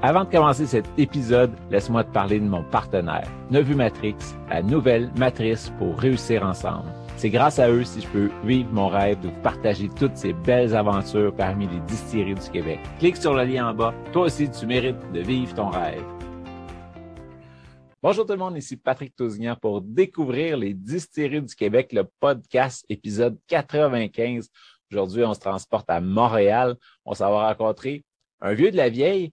Avant de commencer cet épisode, laisse-moi te parler de mon partenaire, Nevu Matrix, la nouvelle matrice pour réussir ensemble. C'est grâce à eux si je peux vivre mon rêve de vous partager toutes ces belles aventures parmi les distilleries du Québec. Clique sur le lien en bas. Toi aussi, tu mérites de vivre ton rêve. Bonjour tout le monde, ici Patrick Tousignan pour découvrir les distilleries du Québec, le podcast épisode 95. Aujourd'hui, on se transporte à Montréal. On s'en va rencontrer un vieux de la vieille,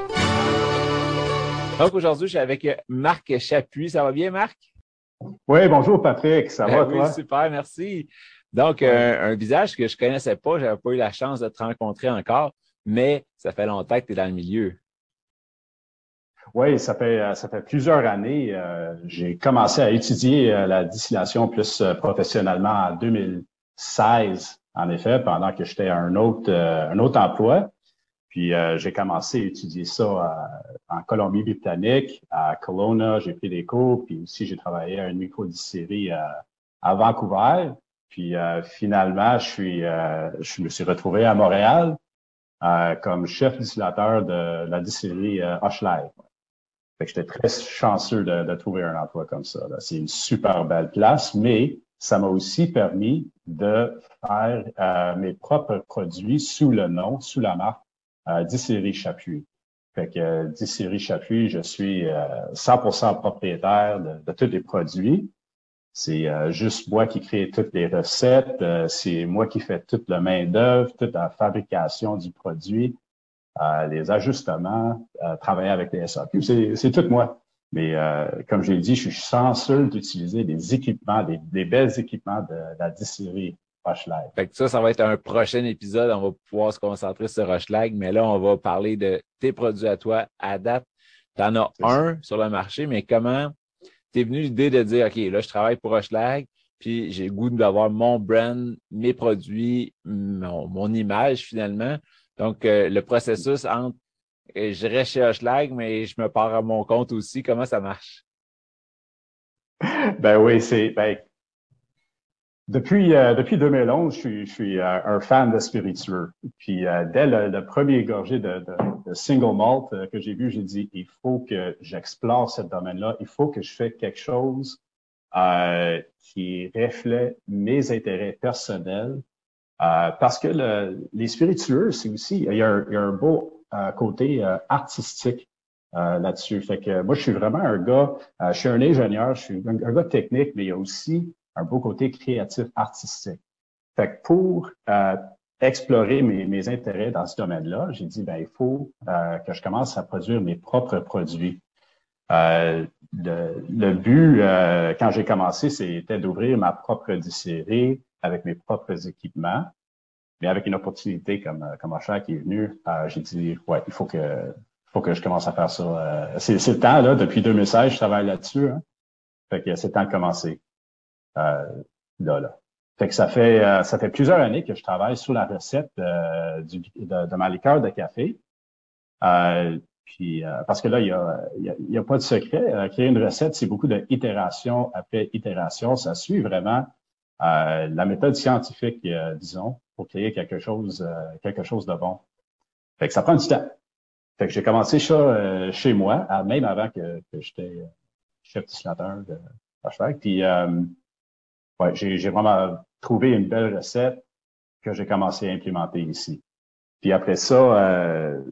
Donc aujourd'hui, je suis avec Marc Chapuis. Ça va bien, Marc? Oui, bonjour Patrick. Ça va, oui, toi? super, merci. Donc, un, un visage que je connaissais pas, j'avais pas eu la chance de te rencontrer encore, mais ça fait longtemps que tu es dans le milieu. Oui, ça fait ça fait plusieurs années. Euh, j'ai commencé à étudier euh, la distillation plus euh, professionnellement en 2016, en effet, pendant que j'étais à un autre un autre emploi. Puis j'ai commencé à étudier ça en Colombie-Britannique, à Kelowna, j'ai pris des cours, puis aussi j'ai travaillé à une micro-distillerie à, à Vancouver. Puis finalement, je suis je me suis retrouvé à Montréal comme chef distillateur de la distillerie euh. Fait que j'étais très chanceux de, de, trouver un emploi comme ça. C'est une super belle place, mais ça m'a aussi permis de faire euh, mes propres produits sous le nom, sous la marque euh, Chapuis. Fait que euh, Chapuis, je suis euh, 100% propriétaire de, de, tous les produits. C'est euh, juste moi qui crée toutes les recettes. Euh, c'est moi qui fais toute la main d'œuvre, toute la fabrication du produit. Les ajustements, travailler avec les SAQ, c'est tout moi. Mais comme je l'ai dit, je suis chanceux d'utiliser des équipements, des, des belles équipements de, de la distillerie Rochelag. Fait que ça, ça va être un prochain épisode. On va pouvoir se concentrer sur Rochelag, mais là, on va parler de tes produits à toi à date. Tu en as un sur le marché, mais comment t'es venu l'idée de dire, OK, là, je travaille pour Rochelag, puis j'ai le goût d'avoir mon brand, mes produits, mon, mon image finalement. Donc, euh, le processus entre euh, je reste chez Hochelag, mais je me pars à mon compte aussi. Comment ça marche? Ben oui, c'est ben, depuis euh, depuis 2011, je suis, je suis euh, un fan de spiritueux. Puis euh, dès le, le, premier gorgé de, de, de single malt que j'ai vu, j'ai dit il faut que j'explore ce domaine-là. Il faut que je fasse quelque chose qui reflète mes intérêts personnels. parce que le, les spiritueux, c'est aussi il y, a un, il y a un beau côté artistique euh, là-dessus. Fait que moi, je suis vraiment un gars, euh, je suis un ingénieur, je suis un, un, gars technique, mais il y a aussi un beau côté créatif, artistique. Fait que pour euh, explorer mes, intérêts dans ce domaine-là, j'ai dit, ben il faut que je commence à produire mes propres produits. Le, le, but, quand j'ai commencé, c'était d'ouvrir ma propre distillerie avec mes propres équipements. Mais avec une opportunité comme, comme Achat qui est venu, j'ai dit, ouais, il faut que faut que je commence à faire ça. Euh, c'est, le temps, là, depuis 2016, je travaille là-dessus. Hein. Fait que c'est le temps de commencer. Euh, là, là. Fait que ça fait euh, ça fait plusieurs années que je travaille sur la recette euh, du, de, de, ma liqueur de café. Euh, Puis euh, parce que là, il y a, y a, pas de secret. créer une recette, c'est beaucoup d'itération après itération. Ça suit vraiment la méthode scientifique, disons, pour créer quelque chose, quelque chose de bon. Fait que ça prend du temps. Fait que j'ai commencé ça chez moi, même avant que, que j'étais chef distillateur de. Puis j'ai vraiment trouvé une belle recette que j'ai commencé à implémenter ici. Puis après ça, euh,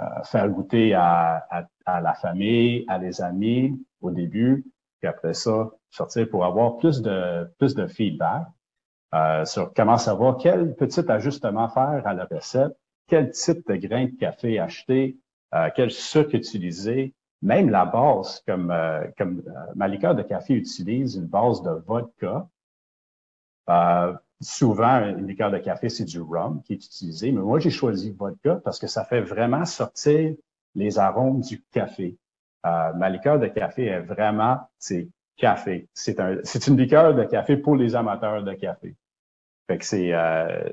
euh, faire goûter à, la famille, à les amis au début, puis après ça, sortir pour avoir plus de plus de feedback euh, sur comment savoir quel petit ajustement faire à la recette, quel type de grain de café acheter, quel sucre utiliser, même la base, comme, euh, comme ma liqueur de café utilise une base de vodka. Euh, souvent, une liqueur de café, c'est du rhum qui est utilisé, mais moi, j'ai choisi vodka parce que ça fait vraiment sortir les arômes du café. Euh, ma liqueur de café est vraiment, c'est café. C'est un, c'est une liqueur de café pour les amateurs de café. Fait que c'est, euh,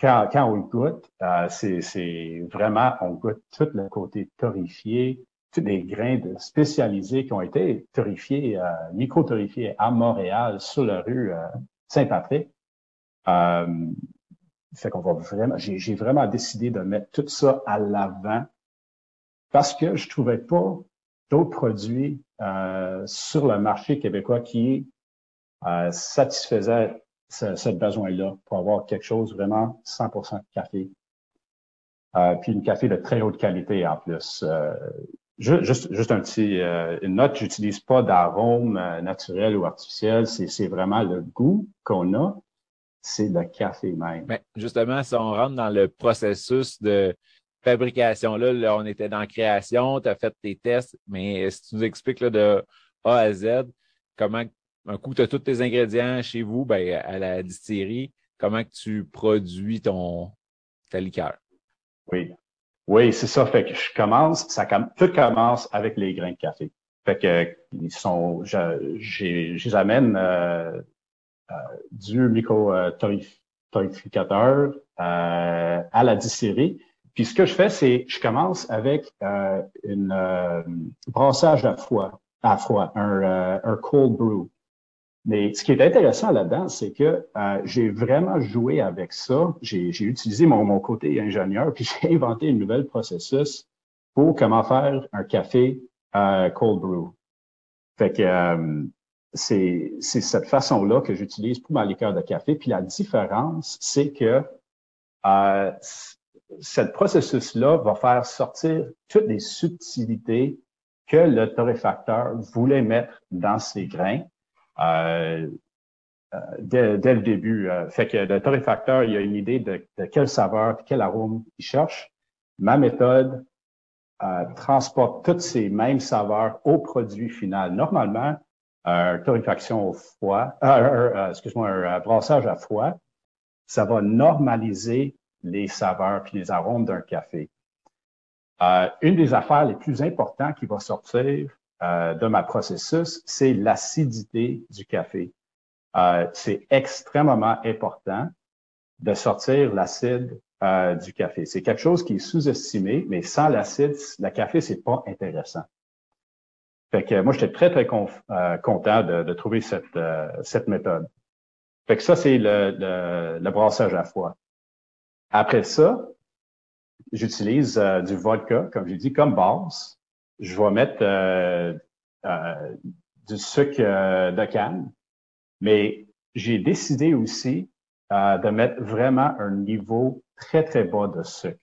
quand, quand on goûte, euh, c'est, c'est vraiment, on goûte tout le côté torréfié, les grains de spécialisés qui ont été torréfiés, euh, micro-torréfiés à Montréal, sur la rue euh, Saint-Patrick. Euh, fait qu'on vraiment, j'ai vraiment décidé de mettre tout ça à l'avant parce que je trouvais pas d'autres produits sur le marché québécois qui satisfaisaient ce, besoin-là pour avoir quelque chose vraiment 100% café. Euh, puis une café de très haute qualité en plus. Euh, juste, juste un petit euh, une note, j'utilise pas d'arôme naturel ou artificiel, c'est vraiment le goût qu'on a c'est le café même. Mais justement, si on rentre dans le processus de fabrication, là, on était dans la création, tu as fait tes tests, mais si tu nous expliques là, de A à Z, comment un coup, tu as tous tes ingrédients chez vous, ben, à la distillerie, comment tu produis ton ta liqueur? Oui. Oui, c'est ça. Fait que je commence, ça tout commence avec les grains de café. Fait que ils sont, je, je les amène euh, euh, du micro-torréficateur euh, à la distillerie. Puis ce que je fais, c'est je commence avec euh, une brassage à froid, à froid, un, un cold brew. Mais ce qui est intéressant là-dedans, c'est que j'ai vraiment joué avec ça. J'ai utilisé mon, mon côté ingénieur, puis j'ai inventé un nouvel processus pour comment faire un café cold brew. Fait que c'est cette façon-là que j'utilise pour ma liqueur de café. Puis la différence, c'est que euh, ce processus-là va faire sortir toutes les subtilités que le torréfacteur voulait mettre dans ses grains euh, euh dès, le début. Euh, fait que le torréfacteur, il a une idée de, de quelle saveur, quel arôme il cherche. Ma méthode euh, transporte toutes ces mêmes saveurs au produit final. Normalement, un torréfaction au froid, euh, excuse-moi, un brassage à froid, ça va normaliser les saveurs puis les arômes d'un café. Une des affaires les plus importantes qui va sortir de ma processus, c'est l'acidité du café. c'est extrêmement important de sortir l'acide du café. C'est quelque chose qui est sous-estimé, mais sans l'acide, le café, c'est pas intéressant. Fait que moi, j'étais très, très euh, content de, trouver cette, euh, cette méthode. Fait que ça, c'est le, le, brassage à froid. Après ça, j'utilise euh, du vodka, comme j'ai dit, comme base. Je vais mettre du sucre de canne, mais j'ai décidé aussi de mettre vraiment un niveau très, très bas de sucre.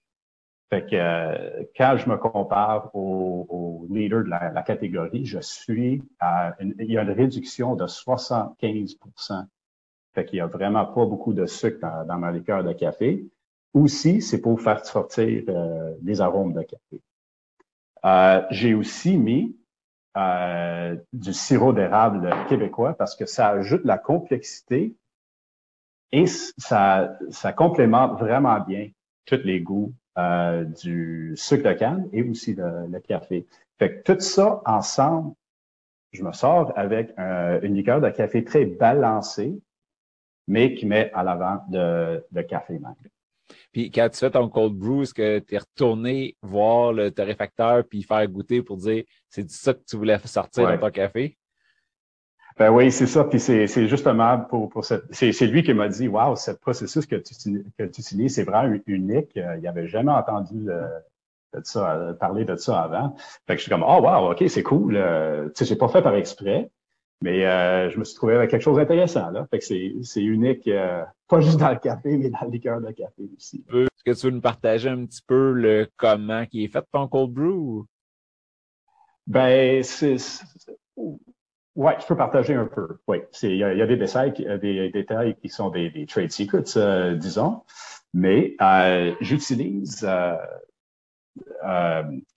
Fait que euh, quand je me compare au, au leader de la, catégorie, je suis à une, il y a une réduction de 75% Fait qu'il y a vraiment pas beaucoup de sucre dans, ma liqueur de café. Aussi, c'est pour faire sortir euh, les arômes de café. Euh, j'ai aussi mis du sirop d'érable québécois parce que ça ajoute la complexité et ça, ça complémente vraiment bien tous les goûts euh, du sucre de canne et aussi le, café. Fait que tout ça ensemble, je me sors avec une liqueur de café très balancée, mais qui met à l'avant de, de café même. Puis quand tu fais ton cold brew, est-ce que tu es retourné voir le torréfacteur puis faire goûter pour dire c'est ça que tu voulais sortir dans ton café? Ben oui, c'est ça. Puis c'est justement pour, pour cette. C'est lui qui m'a dit Waouh, ce processus que tu, que tu utilises, c'est vraiment unique. Euh, il n'avait jamais entendu euh, de ça, euh, parler de ça avant. Fait que je suis comme Oh wow, OK, c'est cool. tu sais, j'ai pas fait par exprès. Mais euh, je me suis trouvé avec quelque chose d'intéressant. Là. Fait que c'est, unique, euh, pas juste dans le café, mais dans le liqueur de café aussi. Est-ce que tu veux nous partager un petit peu le comment qui est fait ton cold brew? Ben, c'est, ouais, je peux partager un peu. Oui, il y, a des détails, des détails qui sont des, trade secrets, euh, disons. Mais j'utilise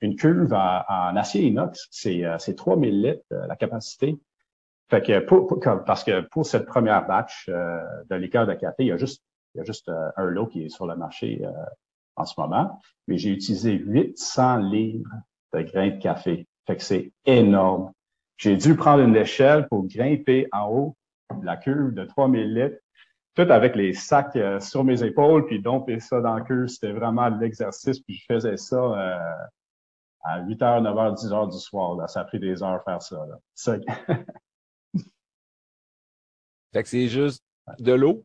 une cuve en, acier inox. C'est, c'est 3000 litres la capacité. Fait que pour, parce que pour cette première batch euh, de liqueur de café, il y a juste, il y a juste euh, un lot qui est sur le marché euh, en ce moment. Mais j'ai utilisé 800 livres de grains de café. Fait que c'est énorme. J'ai dû prendre une échelle pour grimper en haut la cuve de 3000 litres, tout avec les sacs sur mes épaules, puis domper ça dans la cuve. C'était vraiment l'exercice. Puis je faisais ça à 8 h, 9 h, 10 h du soir. Là. Ça a pris des heures faire ça. Là. ça Fait que c'est juste de l'eau?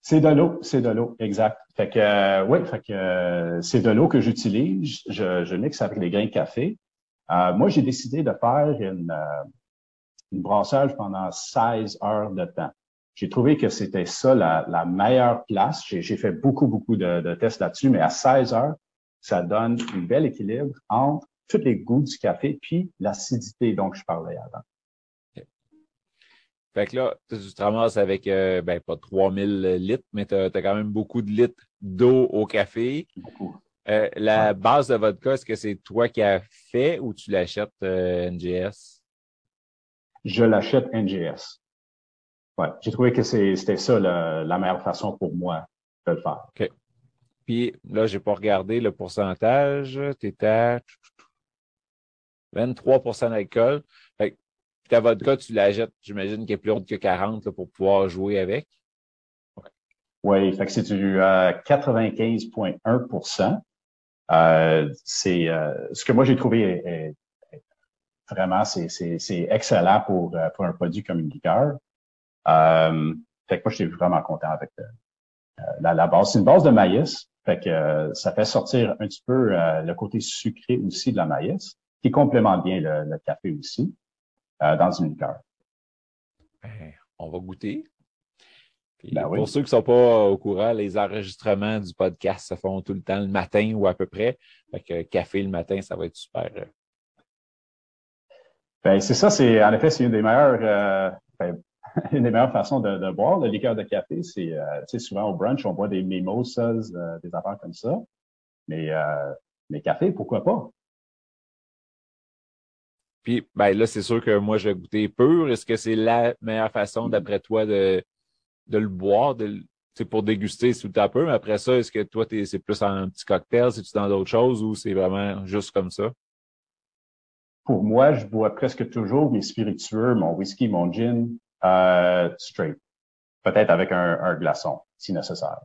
C'est de l'eau, c'est de l'eau, exact. Fait que euh, oui, fait que euh, c'est de l'eau que j'utilise. Je, je mixe avec les grains de café. Euh, moi, j'ai décidé de faire une, une brassage pendant 16 heures de temps. J'ai trouvé que c'était ça la, meilleure place. J'ai fait beaucoup, beaucoup de, de tests là-dessus, mais à 16 heures, ça donne un bel équilibre entre tous les goûts du café puis l'acidité dont je parlais avant. Fait que là, tu te ramasses avec, euh, ben, pas 3000 litres, mais tu as, quand même beaucoup de litres d'eau au café. Euh, la base de vodka, est-ce que c'est toi qui as fait ou tu l'achètes euh, NGS? Je l'achète NGS. Ouais, j'ai trouvé que c'était ça la, meilleure façon pour moi de le faire. OK. Puis là, j'ai pas regardé le pourcentage. Tu étais à 23% d'alcool. Fait ta vodka, tu la jettes, j'imagine qu'elle est plus haute que 40 pour pouvoir jouer avec. Oui, fait que c'est du 95,1% euh, euh, C'est euh, ce que moi j'ai trouvé vraiment c'est excellent pour, pour un produit comme une liqueur. fait que moi, j'étais vraiment content avec la, la, base. C'est une base de maïs. Fait que ça fait sortir un petit peu le côté sucré aussi de la maïs, qui complémente bien le café aussi. Euh, dans une liqueur. Ben, on va goûter. Ben pour ceux qui ne sont pas au courant, les enregistrements du podcast se font tout le temps le matin ou à peu près. Fait que café le matin, ça va être super. Ben, c'est ça, c'est en effet, c'est une des meilleures euh, ben, une des meilleures façons de, boire le liqueur de café. C'est euh, souvent au brunch, on boit des mimosas, des affaires comme ça. Mais mais café, pourquoi pas? Puis ben là, c'est sûr que moi, je vais goûter pur. Est-ce que c'est la meilleure façon, d'après toi, de, de le boire? C'est pour déguster tout un peu, mais après ça, est-ce que toi, c'est plus un petit cocktail, c'est-tu dans d'autres choses ou c'est vraiment juste comme ça? Pour moi, je bois presque toujours mes spiritueux, mon whisky, mon gin, euh, straight. Peut-être avec un, un, glaçon, si nécessaire.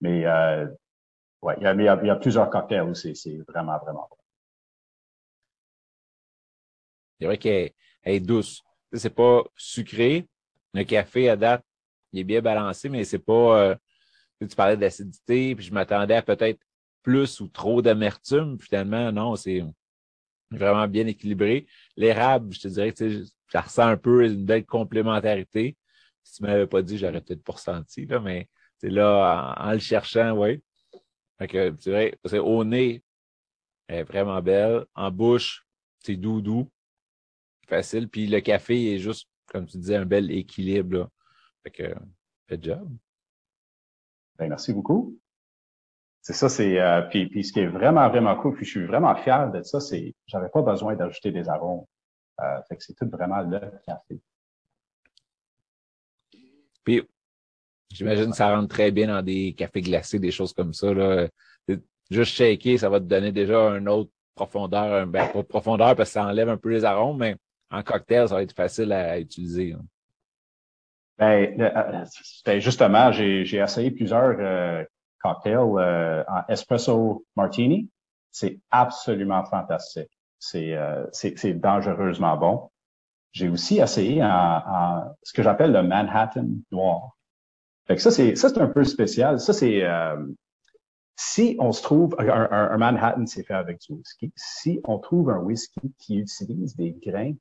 Mais euh, ouais, il y, a, il y a plusieurs cocktails où c'est vraiment, vraiment bon. C'est vrai qu'elle est douce. C'est pas sucré. Le café à date, il est bien balancé, mais c'est pas. Euh, tu parlais d'acidité, puis je m'attendais à peut-être plus ou trop d'amertume. Finalement, non, c'est vraiment bien équilibré. L'érable, je te dirais que ça ressent un peu une belle complémentarité. Si tu m'avais pas dit, j'aurais peut-être pas ressenti, là, mais c'est là, en, le cherchant, oui. Fait c'est vrai, c'est au nez, elle est vraiment belle. En bouche, c'est doux, doux facile. Puis le café est juste, comme tu disais, un bel équilibre. Là. Fait que, fait job. Ben, merci beaucoup. C'est ça, c'est euh, puis, puis ce qui est vraiment, vraiment cool, puis je suis vraiment fier de ça, c'est j'avais pas besoin d'ajouter des arômes. Euh, fait que c'est tout vraiment le café. Puis j'imagine que ça rentre très bien dans des cafés glacés, des choses comme ça. Là. Juste shaker, ça va te donner déjà un autre profondeur, ben, pas profondeur parce que ça enlève un peu les arômes, mais en cocktail, ça va être facile à, utiliser. Ben, ben justement, j'ai essayé plusieurs cocktails en espresso martini. C'est absolument fantastique. C'est dangereusement bon. J'ai aussi essayé en, ce que j'appelle le Manhattan noir. Fait que ça, c'est ça, c'est un peu spécial. Ça, c'est si on se trouve, un, Manhattan, c'est fait avec du whisky. Si on trouve un whisky qui utilise des grains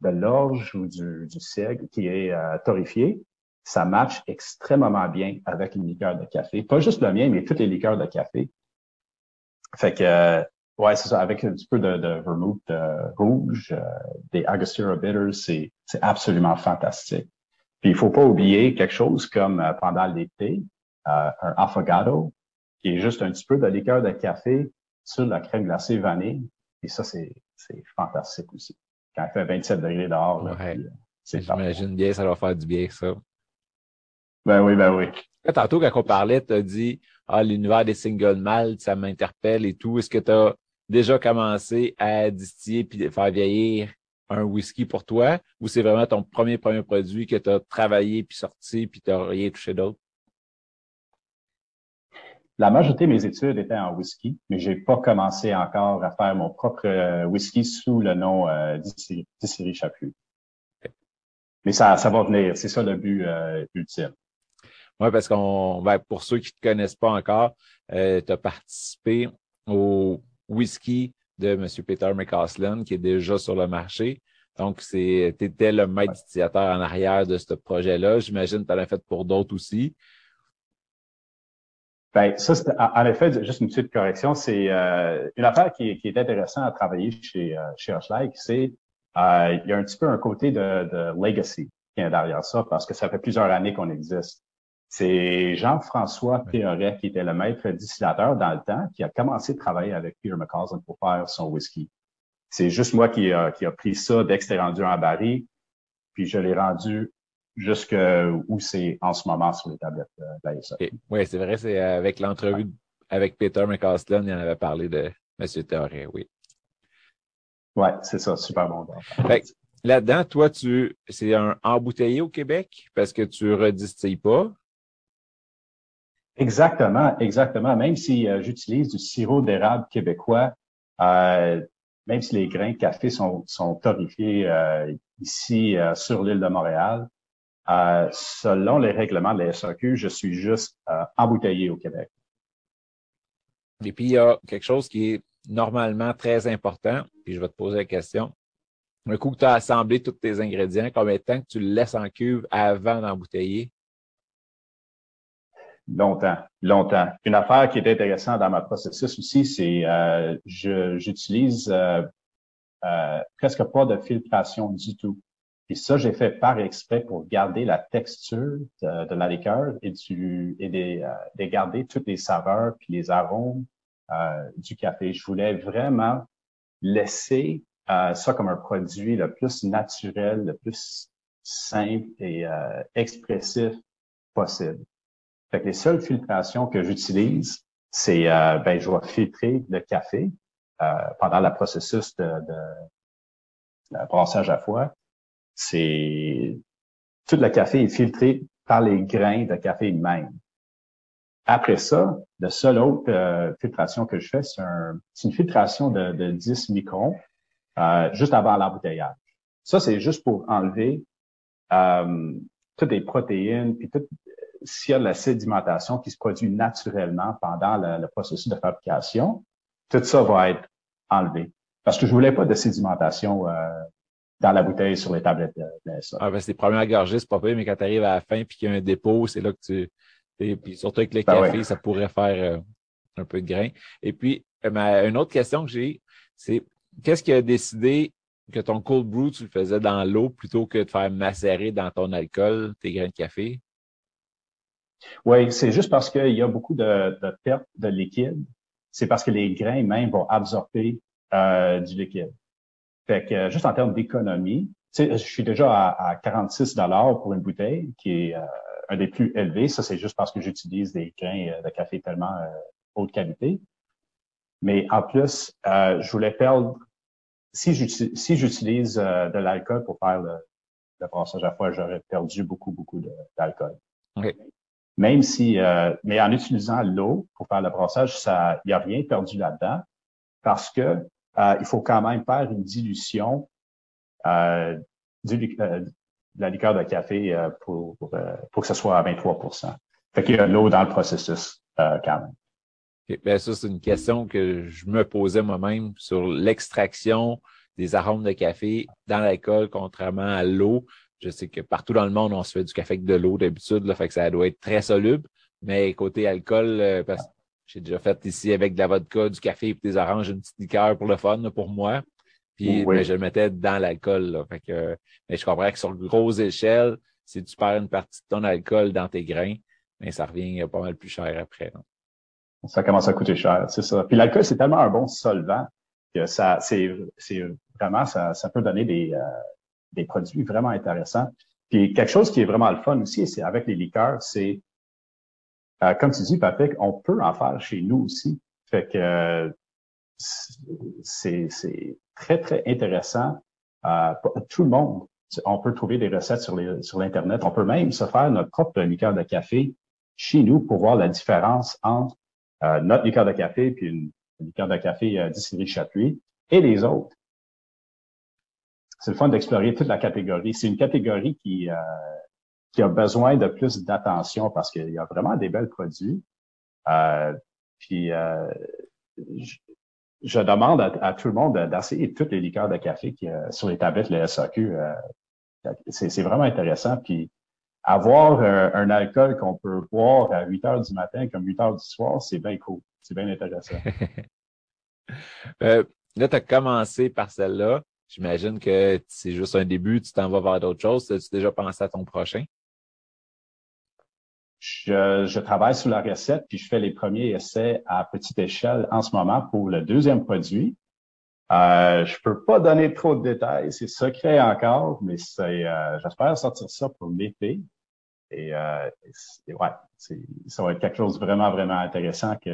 de l'orge ou du, du seigle qui est euh, torréfié, ça match extrêmement bien avec une liqueur de café. Pas juste le mien, mais toutes les liqueurs de café. Fait que, euh, ouais, c'est ça, avec un petit peu de, de vermouth euh, rouge, des Angostura Bitters, c'est, absolument fantastique. Puis il faut pas oublier quelque chose comme pendant l'été, un affogato, qui est juste un petit peu de liqueur de café sur la crème glacée vanille. Et ça, c'est fantastique aussi. Quand il fait 27 degrés dehors, ouais. Euh, J'imagine bien, ça va faire du bien, ça. Ben oui, ben oui. Tantôt, quand on parlait, tu as dit Ah, l'univers des single malt, ça m'interpelle et tout. Est-ce que tu as déjà commencé à distiller puis faire vieillir un whisky pour toi? Ou c'est vraiment ton premier premier produit que tu as travaillé puis sorti puis tu n'as rien touché d'autre? La majorité de mes études étaient en whisky, mais j'ai pas commencé encore à faire mon propre euh, whisky sous le nom euh, Distillerie Chaput. Mais ça, ça va venir. C'est ça le but euh, ultime. Oui, parce qu'on, ben, pour ceux qui ne te connaissent pas encore, euh, tu as participé au whisky de M. Peter McCausland, qui est déjà sur le marché. Donc, tu étais le maître distilleteur en arrière de ce projet-là. J'imagine que tu en as fait pour d'autres aussi. Ben, ça, en effet, juste une petite correction, c'est euh, une affaire qui, qui, est intéressante à travailler chez, euh, chez c'est euh, il y a un petit peu un côté de, de legacy qui est derrière ça, parce que ça fait plusieurs années qu'on existe. C'est Jean-François Théoret qui était le maître distillateur dans le temps, qui a commencé à travailler avec Peter McCausland pour faire son whisky. C'est juste moi qui a, qui a pris ça dès que c'était rendu en baril, puis je l'ai rendu jusque où c'est en ce moment sur les tablettes euh, de la Oui, c'est vrai, c'est avec l'entrevue avec Peter McCausland, il en avait parlé de M. Théoret, oui. Oui, c'est ça, super bon. Là-dedans, toi, tu c'est un embouteillé au Québec parce que tu redistilles pas? Exactement, exactement. Même si euh, j'utilise du sirop d'érable québécois, euh, même si les grains de café sont, sont torréfiés euh, ici sur l'île de Montréal, euh, selon les règlements de la SAQ, je suis juste euh, embouteillé au Québec. Et puis, il y a quelque chose qui est normalement très important, puis je vais te poser la question. Un coup que tu as assemblé tous tes ingrédients, combien de temps que tu le laisses en cuve avant d'embouteiller? Longtemps, longtemps. Une affaire qui est intéressante dans ma processus aussi, c'est euh, j'utilise euh, euh, presque pas de filtration du tout. Et ça, j'ai fait par exprès pour garder la texture de, la liqueur et, du, et euh, de garder toutes les saveurs puis les arômes euh, du café. Je voulais vraiment laisser euh, ça comme un produit le plus naturel, le plus simple et euh, expressif possible. Fait que les seules filtrations que j'utilise, c'est euh, ben je vais filtrer le café pendant le processus de, de brassage à foie c'est tout le café est filtré par les grains de café même. Après ça, la seule autre euh, filtration que je fais, c'est une filtration de, de 10 microns euh, juste avant l'embouteillage. Ça, c'est juste pour enlever euh, toutes les protéines, puis tout s'il y a de la sédimentation qui se produit naturellement pendant le, processus de fabrication, tout ça va être enlevé. Parce que je voulais pas de sédimentation dans la bouteille sur les tablettes de, Ah, ben, c'est les premières gorgées, c'est pas pire, mais quand tu arrives à la fin puis qu'il y a un dépôt, c'est là que tu. Et puis surtout avec le ben café, ça pourrait faire euh, un peu de grain. Et puis, euh, une autre question que j'ai, c'est qu'est-ce qui a décidé que ton cold brew, tu le faisais dans l'eau plutôt que de faire macérer dans ton alcool tes grains de café? Oui, c'est juste parce qu'il y a beaucoup de, de perte de liquide. C'est parce que les grains même vont absorber euh, du liquide. Fait que juste en termes d'économie, je suis déjà à, 46 dollars pour une bouteille, qui est euh, un des plus élevés. Ça, c'est juste parce que j'utilise des grains euh, de café tellement euh, haute qualité. Mais en plus, je voulais perdre, si j'utilise de l'alcool pour faire le brassage à froid, j'aurais perdu beaucoup, beaucoup d'alcool. Okay. Même si, mais en utilisant l'eau pour faire le brassage, ça, il n'y a rien perdu là-dedans parce que euh, il faut quand même faire une dilution euh, euh, de la liqueur de café pour, pour, que ce soit à 23% Fait qu'il y a de l'eau dans le processus quand même. Ben, ça, c'est une question que je me posais moi-même sur l'extraction des arômes de café dans l'alcool, contrairement à l'eau. Je sais que partout dans le monde, on se fait du café avec de l'eau d'habitude, fait que ça doit être très soluble. Mais côté alcool, parce que j'ai déjà fait ici avec de la vodka, du café et des oranges, une petite liqueur pour le fun, pour moi. Puis ben, je le mettais dans l'alcool. Fait que, mais je comprends que sur une grosse échelle, si tu perds une partie de ton alcool dans tes grains, mais ben, ça revient pas mal plus cher après ça commence à coûter cher, c'est ça. Puis l'alcool, c'est tellement un bon solvant que ça, c'est, c'est vraiment, ça, ça peut donner des, euh, des produits vraiment intéressants. Puis quelque chose qui est vraiment le fun aussi, c'est avec les liqueurs, c'est, euh, comme tu dis, Patrick, on peut en faire chez nous aussi. Fait que c'est, très, très intéressant euh, pour tout le monde. On peut trouver des recettes sur, les, sur l'Internet. On peut même se faire notre propre liqueur de café chez nous pour voir la différence entre euh, notre liqueur de café, puis une, liqueur de café euh, distillerie Chatuy, et les autres. C'est le fun d'explorer toute la catégorie. C'est une catégorie qui, euh, qui a besoin de plus d'attention parce qu'il y a vraiment des belles produits. Euh, puis euh, je, demande à, tout le monde d'essayer toutes les liqueurs de café qui, sur les tablettes, les SAQ. c'est vraiment intéressant. Puis avoir euh, un alcool qu'on peut boire à 8 heures du matin comme 8 heures du soir, c'est bien cool. C'est bien intéressant. euh, là, tu as commencé par celle-là. J'imagine que c'est juste un début, tu t'en vas vers d'autres choses. As-tu déjà pensé à ton prochain? Je, je, travaille sur la recette, puis je fais les premiers essais à petite échelle en ce moment pour le deuxième produit. Euh, je peux pas donner trop de détails, c'est secret encore, mais c'est, euh, j'espère sortir ça pour l'été. Et, euh, ouais, ça va être quelque chose de vraiment, vraiment intéressant. que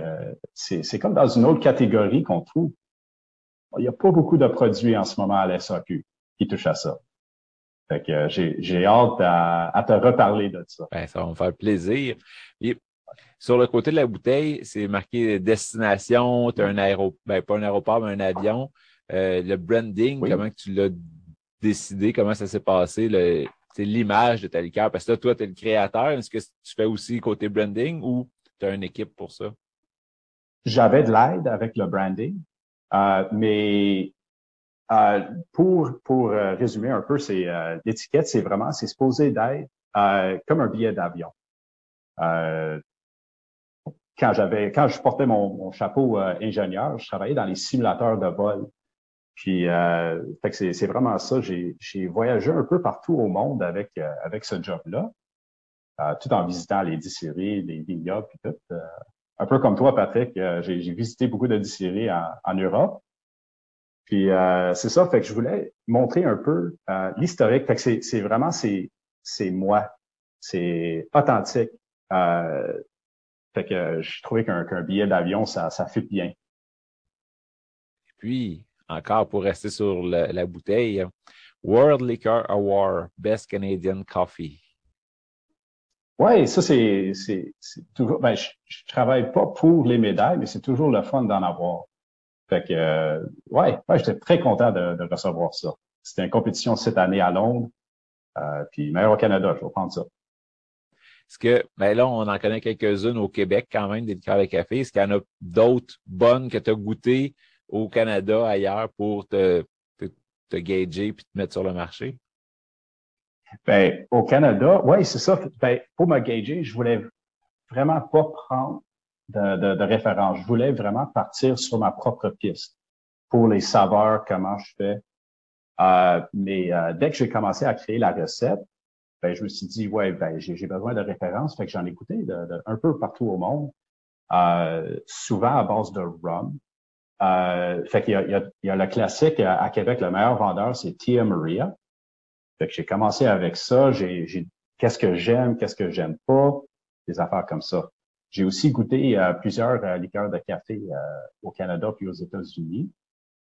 C'est comme dans une autre catégorie qu'on trouve. Il n'y a pas beaucoup de produits en ce moment à l'SAQ qui touchent à ça. Fait que j'ai hâte à, te reparler de ça. Ben, ça va me faire plaisir. Et sur le côté de la bouteille, c'est marqué destination, tu as un aéroport, ben, pas un aéroport, mais un avion. Euh, le branding, comment tu l'as décidé, comment ça s'est passé, l'image de ta liqueur? Parce que là, toi, tu es le créateur. Est-ce que tu fais aussi côté branding ou tu as une équipe pour ça? J'avais de l'aide avec le branding, euh, mais euh, pour, pour résumer un peu, c'est l'étiquette, c'est vraiment, c'est supposé d'être comme un billet d'avion. quand j'avais, quand je portais mon, mon chapeau ingénieur, je travaillais dans les simulateurs de vol. Puis, euh, fait que c'est vraiment ça. J'ai voyagé un peu partout au monde avec euh, avec ce job-là, euh, tout en visitant les distilleries, les vignobles, puis tout. Euh, un peu comme toi, Patrick, j'ai visité beaucoup de distilleries en, en Europe. Puis c'est ça, fait que je voulais montrer un peu l'historique. Fait que c'est vraiment c'est c'est moi, c'est authentique. fait que je trouvais qu'un billet d'avion ça ça fit bien. Puis encore pour rester sur la bouteille, World Liquor Award, Best Canadian Coffee. Oui, ça, c'est, c'est, toujours, ben, je, je travaille pas pour les médailles, mais c'est toujours le fun d'en avoir. Fait que, euh, ouais, ouais j'étais très content de, recevoir ça. C'était une compétition cette année à Londres, euh, puis meilleur au Canada, je vais prendre ça. Est-ce que, ben là, on en connaît quelques-unes au Québec quand même, des liqueurs de café. Est-ce qu'il y en a d'autres bonnes que tu as goûtées au Canada, ailleurs, pour te, te, te gager puis te mettre sur le marché? Ben, au Canada, oui, c'est ça. Ben, pour me gager, je voulais vraiment pas prendre de, de, de, référence. Je voulais vraiment partir sur ma propre piste pour les saveurs, comment je fais. Euh, mais euh, dès que j'ai commencé à créer la recette, ben, je me suis dit, ouais, ben, j'ai besoin de références. Fait que j'en ai écouté de, un peu partout au monde, euh, souvent à base de rum. Euh, fait qu'il y a, il y, a, y a le classique à, Québec, le meilleur vendeur, c'est Tia Maria. Fait que j'ai commencé avec ça. J'ai qu'est-ce que j'aime, qu'est-ce que j'aime pas, des affaires comme ça. J'ai aussi goûté euh, plusieurs euh, liqueurs de café euh, au Canada puis aux États-Unis.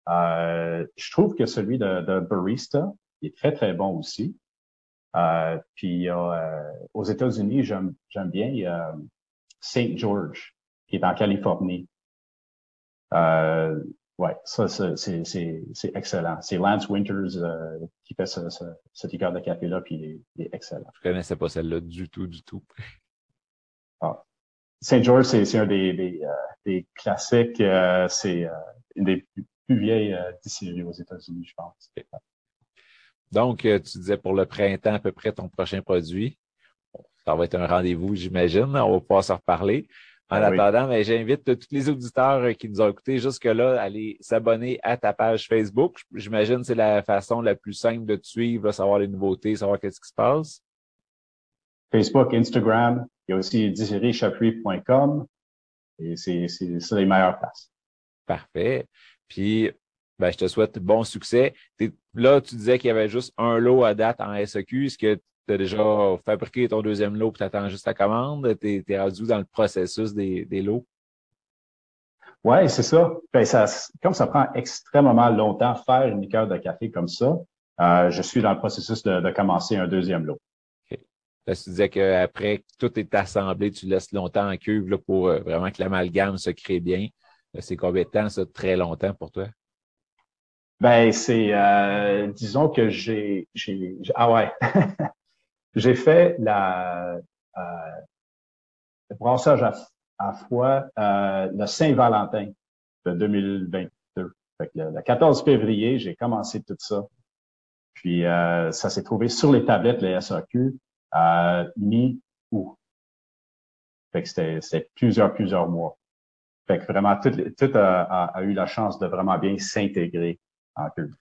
je trouve que celui de, de Barista est très très bon aussi. Puis aux États-Unis, j'aime bien Saint George, qui est en Californie. Euh, ouais, ça, c'est excellent. C'est Lance Winters euh, qui fait ce, ce, cet liqueur de café-là, puis il est, excellent. Je connaissais pas celle-là du tout, du tout. Ah. Saint George, c'est un des, des, euh, des classiques. Euh, c'est une des plus, vieilles distilleries aux États-Unis, je pense. Donc, tu disais pour le printemps à peu près ton prochain produit. Ça va être un rendez-vous, j'imagine. On va pouvoir se reparler. En ben attendant, mais j'invite tous les auditeurs euh, qui nous ont écoutés jusque-là à aller s'abonner à ta page Facebook. J'imagine que c'est la façon la plus simple de te suivre, savoir les nouveautés, savoir qu'est-ce qui se passe. Facebook, Instagram, il y a aussi désiré-chapuis.com et c'est les meilleures places. Parfait. Puis, ben, je te souhaite bon succès. Là, tu disais qu'il y avait juste un lot à date en SEQ. Est-ce que tu as déjà fabriqué ton deuxième lot et tu attends juste ta commande? Tu es, rendu dans le processus des, des lots? Oui, c'est ça. Ben, ça. Comme ça prend extrêmement longtemps faire une liqueur de café comme ça, euh, je suis dans le processus de, commencer un deuxième lot. Okay. tu disais qu'après que tout est assemblé, tu laisses longtemps en cuve là, pour euh, vraiment que l'amalgame se crée bien. Euh, c'est combien de temps, ça, très longtemps pour toi? Ben, c'est, disons que j'ai, j'ai, ah ouais, J'ai fait la, euh, le brassage à, à foie euh, le Saint-Valentin de 2022. Fait que le, 14 février, j'ai commencé tout ça. Puis euh, ça s'est trouvé sur les tablettes, les SAQ, mi-août. Fait que c'était plusieurs, plusieurs mois. Fait que vraiment, tout, tout a, eu la chance de vraiment bien s'intégrer en cube.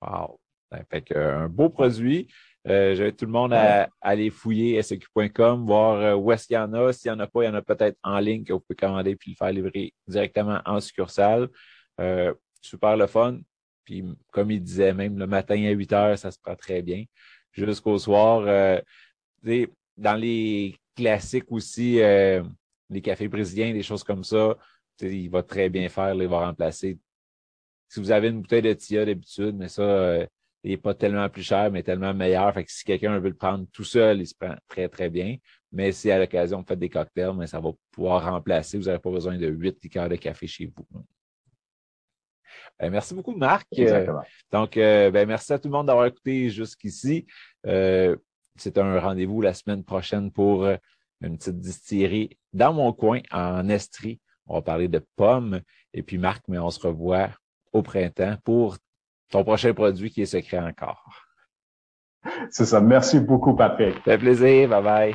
Wow. Ben, fait que, un beau produit. Euh, J'invite tout le monde à, aller fouiller seq.com, voir euh, où est-ce qu'il y en a. S'il n'y en a pas, il y en a peut-être en ligne que vous pouvez commander puis le faire livrer directement en succursale. Euh, super le fun. Puis, comme il disait, même le matin à 8 heures, ça se prend très bien. Jusqu'au soir. Euh, dans les classiques aussi, euh, les cafés brésiliens, des choses comme ça, il va très bien faire, il va remplacer. Si vous avez une bouteille de Tia d'habitude, mais ça, il n'est pas tellement plus cher, mais tellement meilleur. Fait que si quelqu'un veut le prendre tout seul, il se prend très, très bien. Mais si à l'occasion, vous faites des cocktails, mais ça va pouvoir remplacer. Vous n'avez pas besoin de huit liqueurs de café chez vous. Ben, merci beaucoup, Marc. Exactement. donc, euh, ben, merci à tout le monde d'avoir écouté jusqu'ici. Euh, c'est un rendez-vous la semaine prochaine pour euh, une petite distillerie dans mon coin, en Estrie. On va parler de pommes. Et puis, Marc, mais on se revoit au printemps pour ton prochain produit qui est secret encore. C'est ça. Merci beaucoup, Patrick. Ça fait plaisir. Bye bye.